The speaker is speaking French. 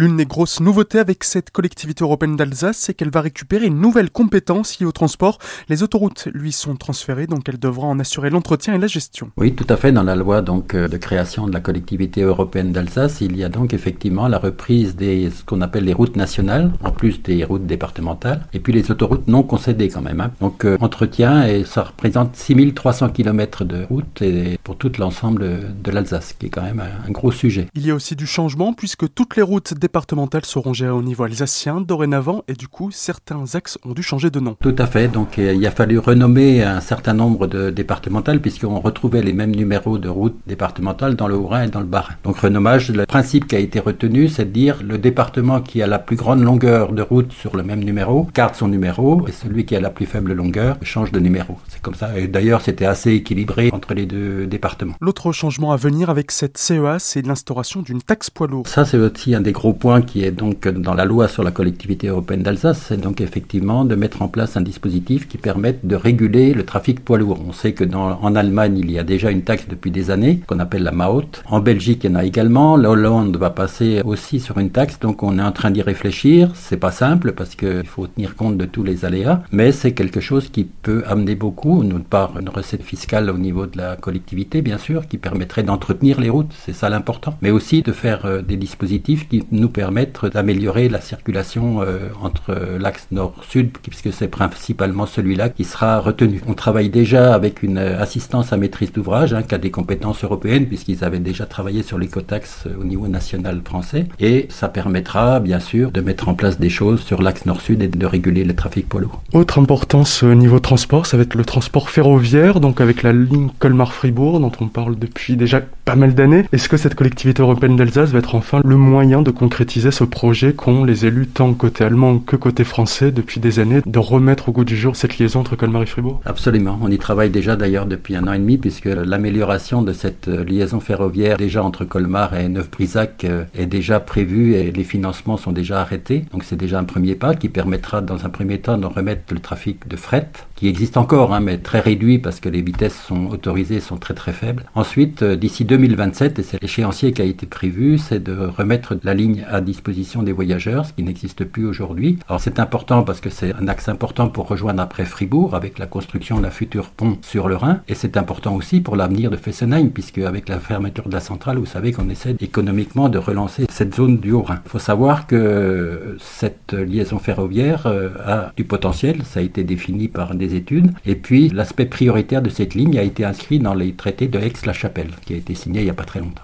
L'une des grosses nouveautés avec cette collectivité européenne d'Alsace, c'est qu'elle va récupérer une nouvelle compétence liée au transport. Les autoroutes lui sont transférées, donc elle devra en assurer l'entretien et la gestion. Oui, tout à fait. Dans la loi donc euh, de création de la collectivité européenne d'Alsace, il y a donc effectivement la reprise des ce qu'on appelle les routes nationales, en plus des routes départementales, et puis les autoroutes non concédées quand même. Hein. Donc euh, entretien et ça représente 6300 km de route et pour tout l'ensemble de l'Alsace, qui est quand même un, un gros sujet. Il y a aussi du changement puisque toutes les routes départementales seront gérées au niveau alsacien dorénavant et du coup certains axes ont dû changer de nom. Tout à fait, donc euh, il a fallu renommer un certain nombre de départementales puisqu'on retrouvait les mêmes numéros de routes départementales dans le Haut-Rhin et dans le Bas-Rhin. Donc renommage, le principe qui a été retenu, c'est de dire le département qui a la plus grande longueur de route sur le même numéro garde son numéro et celui qui a la plus faible longueur change de numéro. C'est comme ça. Et d'ailleurs, c'était assez équilibré entre les deux départements. L'autre changement à venir avec cette CEA, c'est l'instauration d'une taxe poids lourd. Ça, c'est aussi un des gros point qui est donc dans la loi sur la collectivité européenne d'Alsace, c'est donc effectivement de mettre en place un dispositif qui permette de réguler le trafic poids lourd. On sait que dans, en Allemagne, il y a déjà une taxe depuis des années qu'on appelle la Maut. En Belgique, il y en a également. La Hollande va passer aussi sur une taxe, donc on est en train d'y réfléchir. C'est pas simple parce qu'il faut tenir compte de tous les aléas, mais c'est quelque chose qui peut amener beaucoup, d'une part une recette fiscale au niveau de la collectivité, bien sûr, qui permettrait d'entretenir les routes, c'est ça l'important, mais aussi de faire euh, des dispositifs qui nous permettre d'améliorer la circulation euh, entre l'axe nord-sud, puisque c'est principalement celui-là qui sera retenu. On travaille déjà avec une assistance à maîtrise d'ouvrage, hein, qui a des compétences européennes, puisqu'ils avaient déjà travaillé sur l'écotaxe au niveau national français, et ça permettra bien sûr de mettre en place des choses sur l'axe nord-sud et de réguler le trafic lourd. Autre importance au niveau transport, ça va être le transport ferroviaire, donc avec la ligne Colmar-Fribourg, dont on parle depuis déjà pas mal d'années. Est-ce que cette collectivité européenne d'Alsace va être enfin le moyen de concrétiser ce projet qu'ont les élus tant côté allemand que côté français depuis des années de remettre au goût du jour cette liaison entre Colmar et Fribourg? Absolument. On y travaille déjà d'ailleurs depuis un an et demi puisque l'amélioration de cette liaison ferroviaire déjà entre Colmar et Neuf-Brisac euh, est déjà prévue et les financements sont déjà arrêtés. Donc c'est déjà un premier pas qui permettra dans un premier temps de remettre le trafic de fret qui existe encore, hein, mais très réduit parce que les vitesses sont autorisées, sont très très faibles. Ensuite, euh, d'ici 2027, et c'est l'échéancier qui a été prévu, c'est de remettre la ligne à disposition des voyageurs, ce qui n'existe plus aujourd'hui. Alors c'est important parce que c'est un axe important pour rejoindre après Fribourg avec la construction d'un futur pont sur le Rhin, et c'est important aussi pour l'avenir de Fessenheim, puisque avec la fermeture de la centrale, vous savez qu'on essaie économiquement de relancer cette zone du Haut-Rhin. Il faut savoir que cette liaison ferroviaire euh, a du potentiel, ça a été défini par des études. Et puis, l'aspect prioritaire de cette ligne a été inscrit dans les traités de Aix-la-Chapelle, qui a été signé il n'y a pas très longtemps.